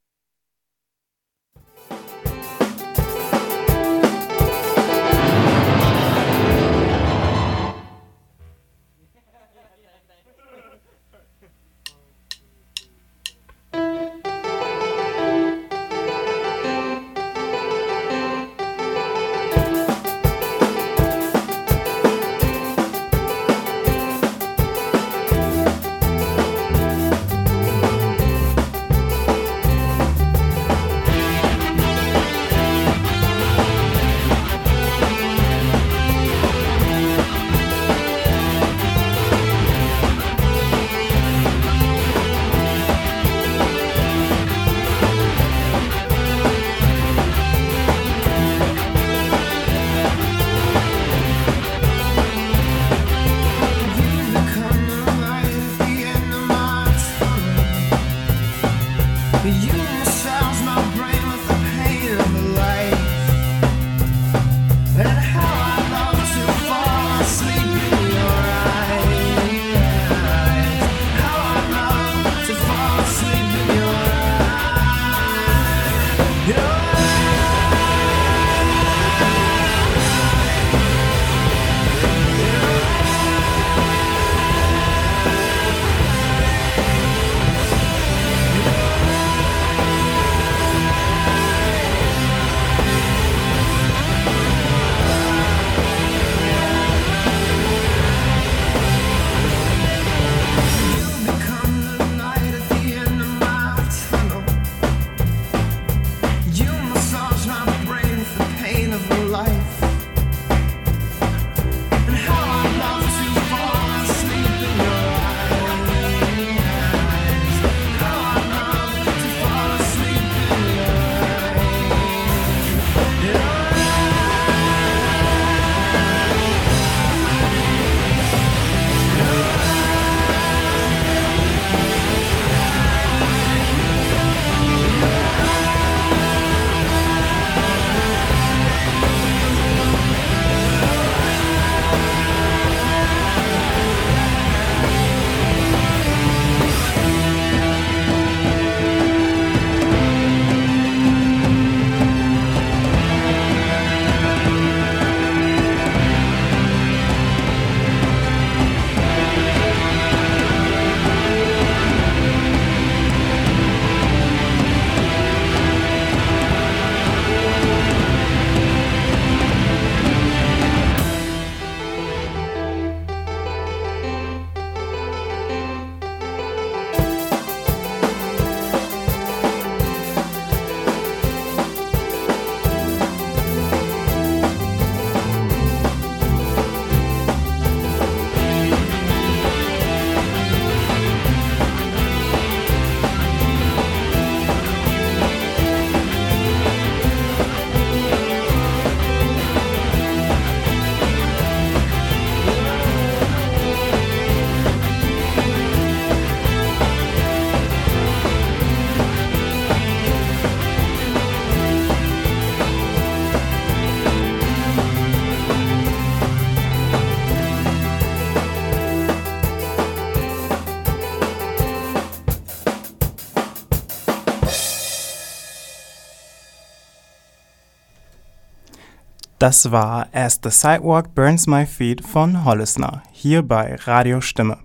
Das war As the Sidewalk Burns My Feet von Hollisner, hier bei Radio Stimme.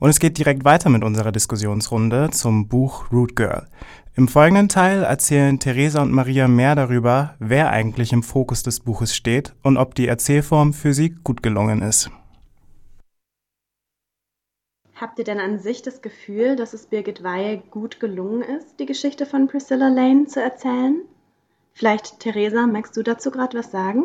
Und es geht direkt weiter mit unserer Diskussionsrunde zum Buch Root Girl. Im folgenden Teil erzählen Theresa und Maria mehr darüber, wer eigentlich im Fokus des Buches steht und ob die Erzählform für sie gut gelungen ist. Habt ihr denn an sich das Gefühl, dass es Birgit Weihe gut gelungen ist, die Geschichte von Priscilla Lane zu erzählen? Vielleicht, Theresa, magst du dazu gerade was sagen?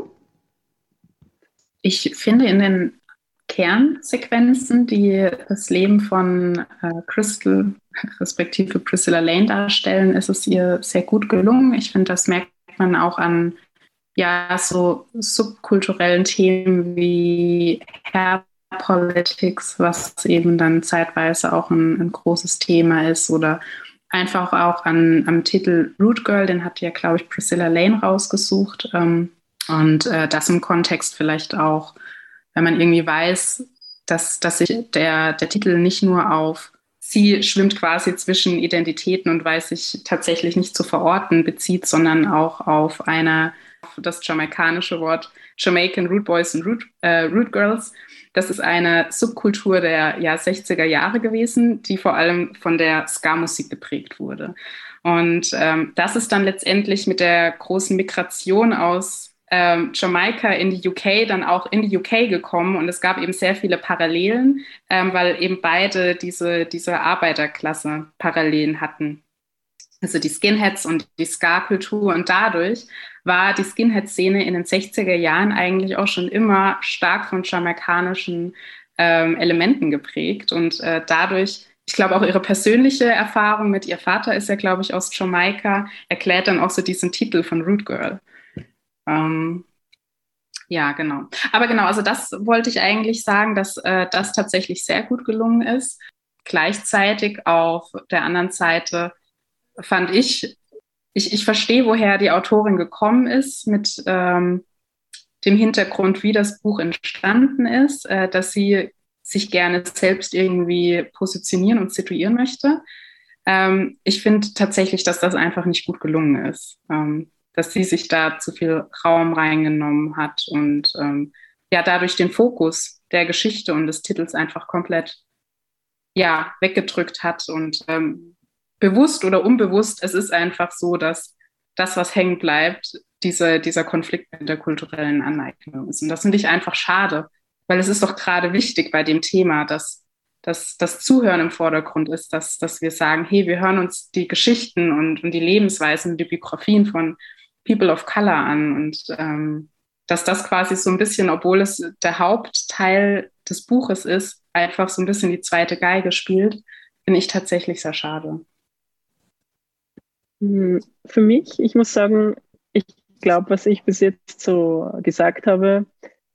Ich finde in den Kernsequenzen, die das Leben von äh, Crystal respektive Priscilla Lane darstellen, ist es ihr sehr gut gelungen. Ich finde, das merkt man auch an ja so subkulturellen Themen wie Hair Politics, was eben dann zeitweise auch ein, ein großes Thema ist oder einfach auch an, am Titel Root Girl, den hat ja, glaube ich, Priscilla Lane rausgesucht. Ähm, und äh, das im Kontext vielleicht auch, wenn man irgendwie weiß, dass, dass sich der, der Titel nicht nur auf sie schwimmt quasi zwischen Identitäten und weiß sich tatsächlich nicht zu verorten bezieht, sondern auch auf eine, das jamaikanische Wort Jamaican Root Boys und Root, äh, Root Girls. Das ist eine Subkultur der ja, 60er Jahre gewesen, die vor allem von der Ska-Musik geprägt wurde. Und ähm, das ist dann letztendlich mit der großen Migration aus ähm, Jamaika in die UK dann auch in die UK gekommen und es gab eben sehr viele Parallelen, ähm, weil eben beide diese, diese Arbeiterklasse Parallelen hatten. Also die Skinheads und die Ska-Kultur und dadurch war die Skinhead-Szene in den 60er Jahren eigentlich auch schon immer stark von jamaikanischen ähm, Elementen geprägt und äh, dadurch ich glaube auch ihre persönliche Erfahrung mit ihr Vater ist ja, glaube ich, aus Jamaika, erklärt dann auch so diesen Titel von Root Girl. Ähm, ja, genau. Aber genau, also das wollte ich eigentlich sagen, dass äh, das tatsächlich sehr gut gelungen ist. Gleichzeitig auf der anderen Seite fand ich, ich, ich verstehe, woher die Autorin gekommen ist mit ähm, dem Hintergrund, wie das Buch entstanden ist, äh, dass sie sich gerne selbst irgendwie positionieren und situieren möchte. Ähm, ich finde tatsächlich, dass das einfach nicht gut gelungen ist. Ähm, dass sie sich da zu viel Raum reingenommen hat und ähm, ja dadurch den Fokus der Geschichte und des Titels einfach komplett ja weggedrückt hat und ähm, bewusst oder unbewusst es ist einfach so, dass das was hängen bleibt diese, dieser Konflikt mit der kulturellen Aneignung ist und das finde ich einfach schade, weil es ist doch gerade wichtig bei dem Thema, dass dass das Zuhören im Vordergrund ist, dass, dass wir sagen, hey, wir hören uns die Geschichten und, und die Lebensweisen, die Biografien von People of Color an und ähm, dass das quasi so ein bisschen, obwohl es der Hauptteil des Buches ist, einfach so ein bisschen die zweite Geige spielt, finde ich tatsächlich sehr schade. Hm, für mich, ich muss sagen, ich glaube, was ich bis jetzt so gesagt habe,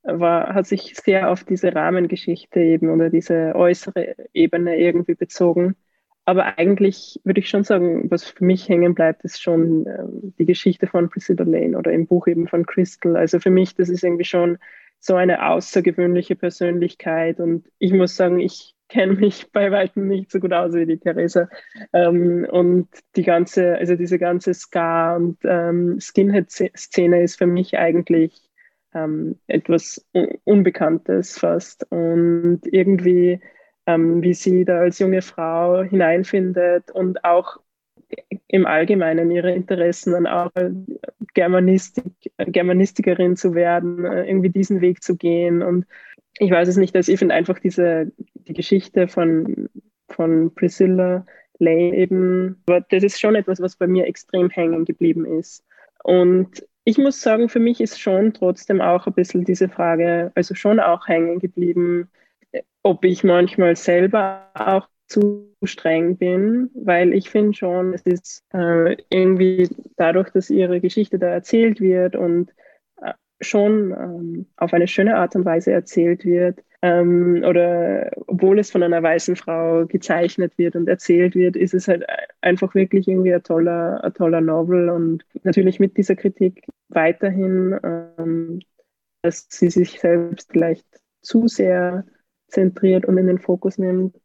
war, hat sich sehr auf diese Rahmengeschichte eben oder diese äußere Ebene irgendwie bezogen. Aber eigentlich würde ich schon sagen, was für mich hängen bleibt, ist schon ähm, die Geschichte von Priscilla Lane oder im Buch eben von Crystal. Also für mich, das ist irgendwie schon so eine außergewöhnliche Persönlichkeit. Und ich muss sagen, ich kenne mich bei weitem nicht so gut aus wie die Theresa. Ähm, und die ganze, also diese ganze Ska- und ähm, Skinhead-Szene ist für mich eigentlich ähm, etwas Unbekanntes fast. Und irgendwie ähm, wie sie da als junge Frau hineinfindet und auch im Allgemeinen ihre Interessen dann auch Germanistik, Germanistikerin zu werden, äh, irgendwie diesen Weg zu gehen. Und ich weiß es nicht, also ich finde einfach diese, die Geschichte von, von Priscilla Lane eben, das ist schon etwas, was bei mir extrem hängen geblieben ist. Und ich muss sagen, für mich ist schon trotzdem auch ein bisschen diese Frage, also schon auch hängen geblieben, ob ich manchmal selber auch zu streng bin, weil ich finde schon, es ist äh, irgendwie dadurch, dass ihre Geschichte da erzählt wird und schon ähm, auf eine schöne Art und Weise erzählt wird, ähm, oder obwohl es von einer weißen Frau gezeichnet wird und erzählt wird, ist es halt einfach wirklich irgendwie ein toller, ein toller Novel und natürlich mit dieser Kritik weiterhin, ähm, dass sie sich selbst vielleicht zu sehr zentriert und in den Fokus nimmt.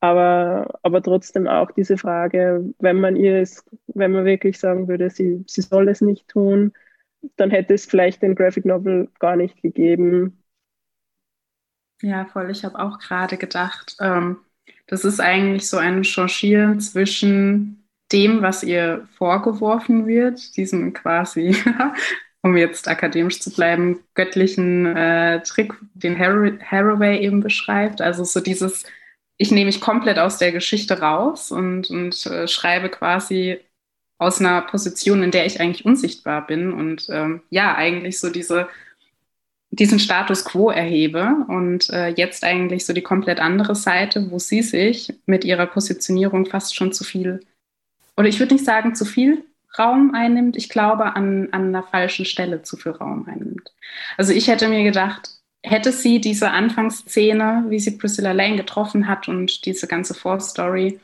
Aber, aber trotzdem auch diese Frage, wenn man ihr es, wenn man wirklich sagen würde, sie, sie soll es nicht tun, dann hätte es vielleicht den Graphic Novel gar nicht gegeben. Ja, voll. Ich habe auch gerade gedacht, ähm, das ist eigentlich so ein Changieren zwischen dem, was ihr vorgeworfen wird, diesem quasi, *laughs* um jetzt akademisch zu bleiben, göttlichen äh, Trick, den Har Haraway eben beschreibt. Also so dieses, ich nehme mich komplett aus der Geschichte raus und, und äh, schreibe quasi aus einer Position, in der ich eigentlich unsichtbar bin und ähm, ja, eigentlich so diese diesen Status quo erhebe und äh, jetzt eigentlich so die komplett andere Seite, wo sie sich mit ihrer Positionierung fast schon zu viel, oder ich würde nicht sagen zu viel Raum einnimmt, ich glaube an, an einer falschen Stelle zu viel Raum einnimmt. Also ich hätte mir gedacht, hätte sie diese Anfangsszene, wie sie Priscilla Lane getroffen hat und diese ganze Vorstory,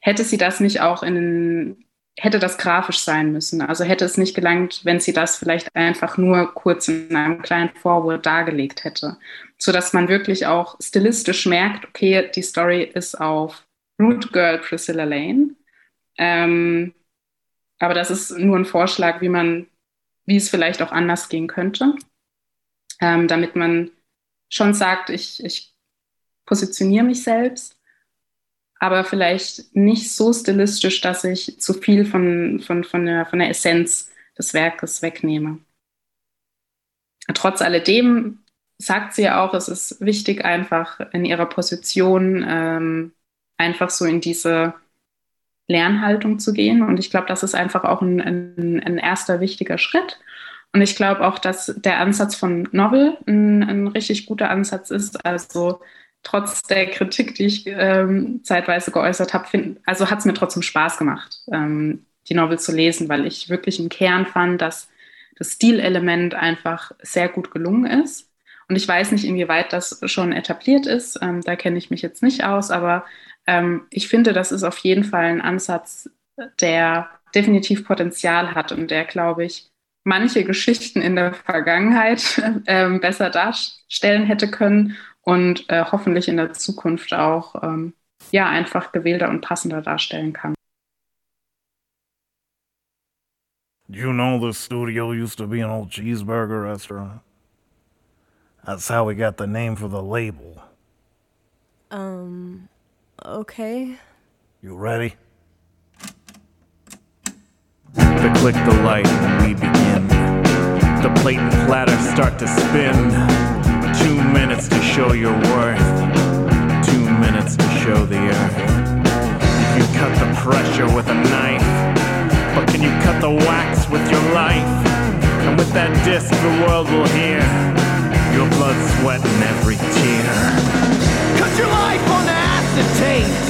hätte sie das nicht auch in hätte das grafisch sein müssen. Also hätte es nicht gelangt, wenn sie das vielleicht einfach nur kurz in einem kleinen Vorwort dargelegt hätte, so dass man wirklich auch stilistisch merkt, okay, die Story ist auf Root Girl Priscilla Lane. Ähm, aber das ist nur ein Vorschlag, wie man, wie es vielleicht auch anders gehen könnte, ähm, damit man schon sagt, ich, ich positioniere mich selbst aber vielleicht nicht so stilistisch, dass ich zu viel von, von, von, der, von der Essenz des Werkes wegnehme. Trotz alledem sagt sie ja auch, es ist wichtig, einfach in ihrer Position ähm, einfach so in diese Lernhaltung zu gehen. Und ich glaube, das ist einfach auch ein, ein, ein erster wichtiger Schritt. Und ich glaube auch, dass der Ansatz von Novel ein, ein richtig guter Ansatz ist. Also trotz der Kritik, die ich ähm, zeitweise geäußert habe, also hat es mir trotzdem Spaß gemacht, ähm, die Novel zu lesen, weil ich wirklich im Kern fand, dass das Stilelement einfach sehr gut gelungen ist. Und ich weiß nicht, inwieweit das schon etabliert ist. Ähm, da kenne ich mich jetzt nicht aus, aber ähm, ich finde, das ist auf jeden Fall ein Ansatz, der definitiv Potenzial hat und der, glaube ich, manche Geschichten in der Vergangenheit *laughs* ähm, besser darstellen hätte können und äh, hoffentlich in der Zukunft auch ähm, ja, einfach gewählter und passender darstellen kann. You know the studio used to be an old cheeseburger restaurant. That's how we got the name for the label. Um, okay. You ready? The click the light we begin. The plate and platter start to spin. Two minutes to show your worth. Two minutes to show the earth. You can cut the pressure with a knife, but can you cut the wax with your life? And with that disc, the world will hear your blood, sweat, and every tear. Cut your life on acetate.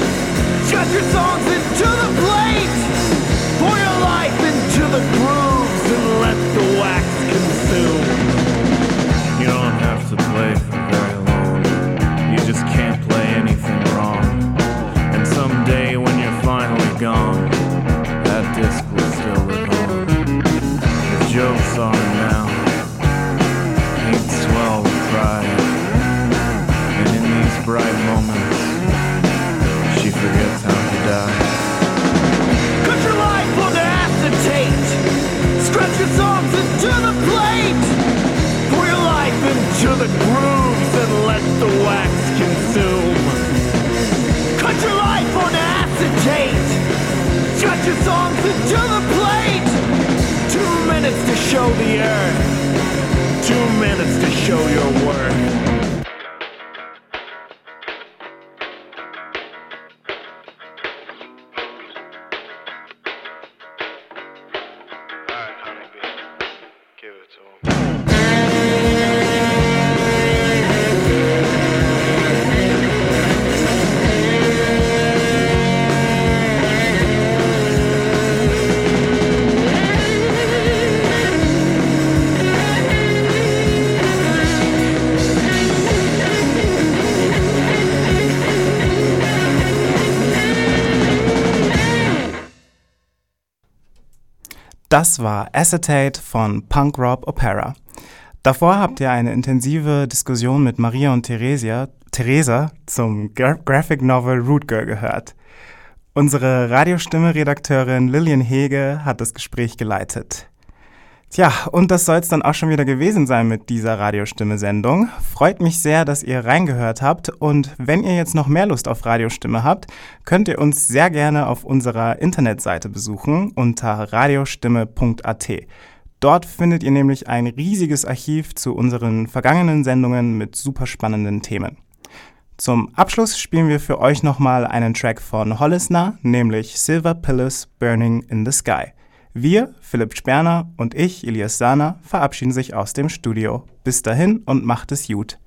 Shut your songs into the plate. Pour your life into the grooves and let the wax consume. To play for very long. You just can't play anything wrong. And someday when you're finally gone, that disc will still live on. The jokes on now ain't swell with pride. And in these bright moments, Your songs into the plate. Two minutes to show the earth. Two minutes to show your worth. Das war Acetate von Punk Rob Opera. Davor habt ihr eine intensive Diskussion mit Maria und Theresia, Theresa zum Gra Graphic Novel Root Girl gehört. Unsere Radiostimme-Redakteurin Lillian Hege hat das Gespräch geleitet. Tja, und das soll es dann auch schon wieder gewesen sein mit dieser Radiostimme-Sendung. Freut mich sehr, dass ihr reingehört habt. Und wenn ihr jetzt noch mehr Lust auf Radiostimme habt, könnt ihr uns sehr gerne auf unserer Internetseite besuchen unter radiostimme.at. Dort findet ihr nämlich ein riesiges Archiv zu unseren vergangenen Sendungen mit super spannenden Themen. Zum Abschluss spielen wir für euch nochmal einen Track von Hollisner, nämlich Silver Pillars Burning in the Sky. Wir, Philipp Sperner und ich, Elias Sahner, verabschieden sich aus dem Studio. Bis dahin und macht es gut.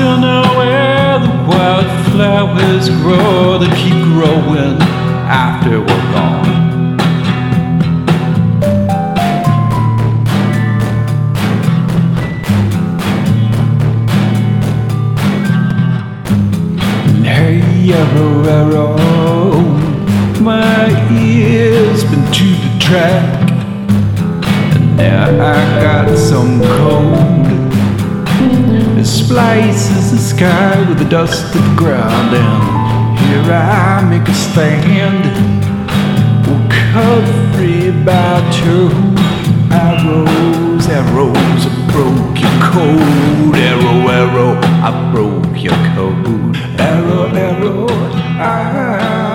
Still know where the wildflowers grow that keep growing after we're gone. Hey, arrow, sky with the dust of the ground, and here I make a stand. Covered by two arrows, arrows, I broke your code. Arrow, arrow, I broke your code. Arrow, arrow, I.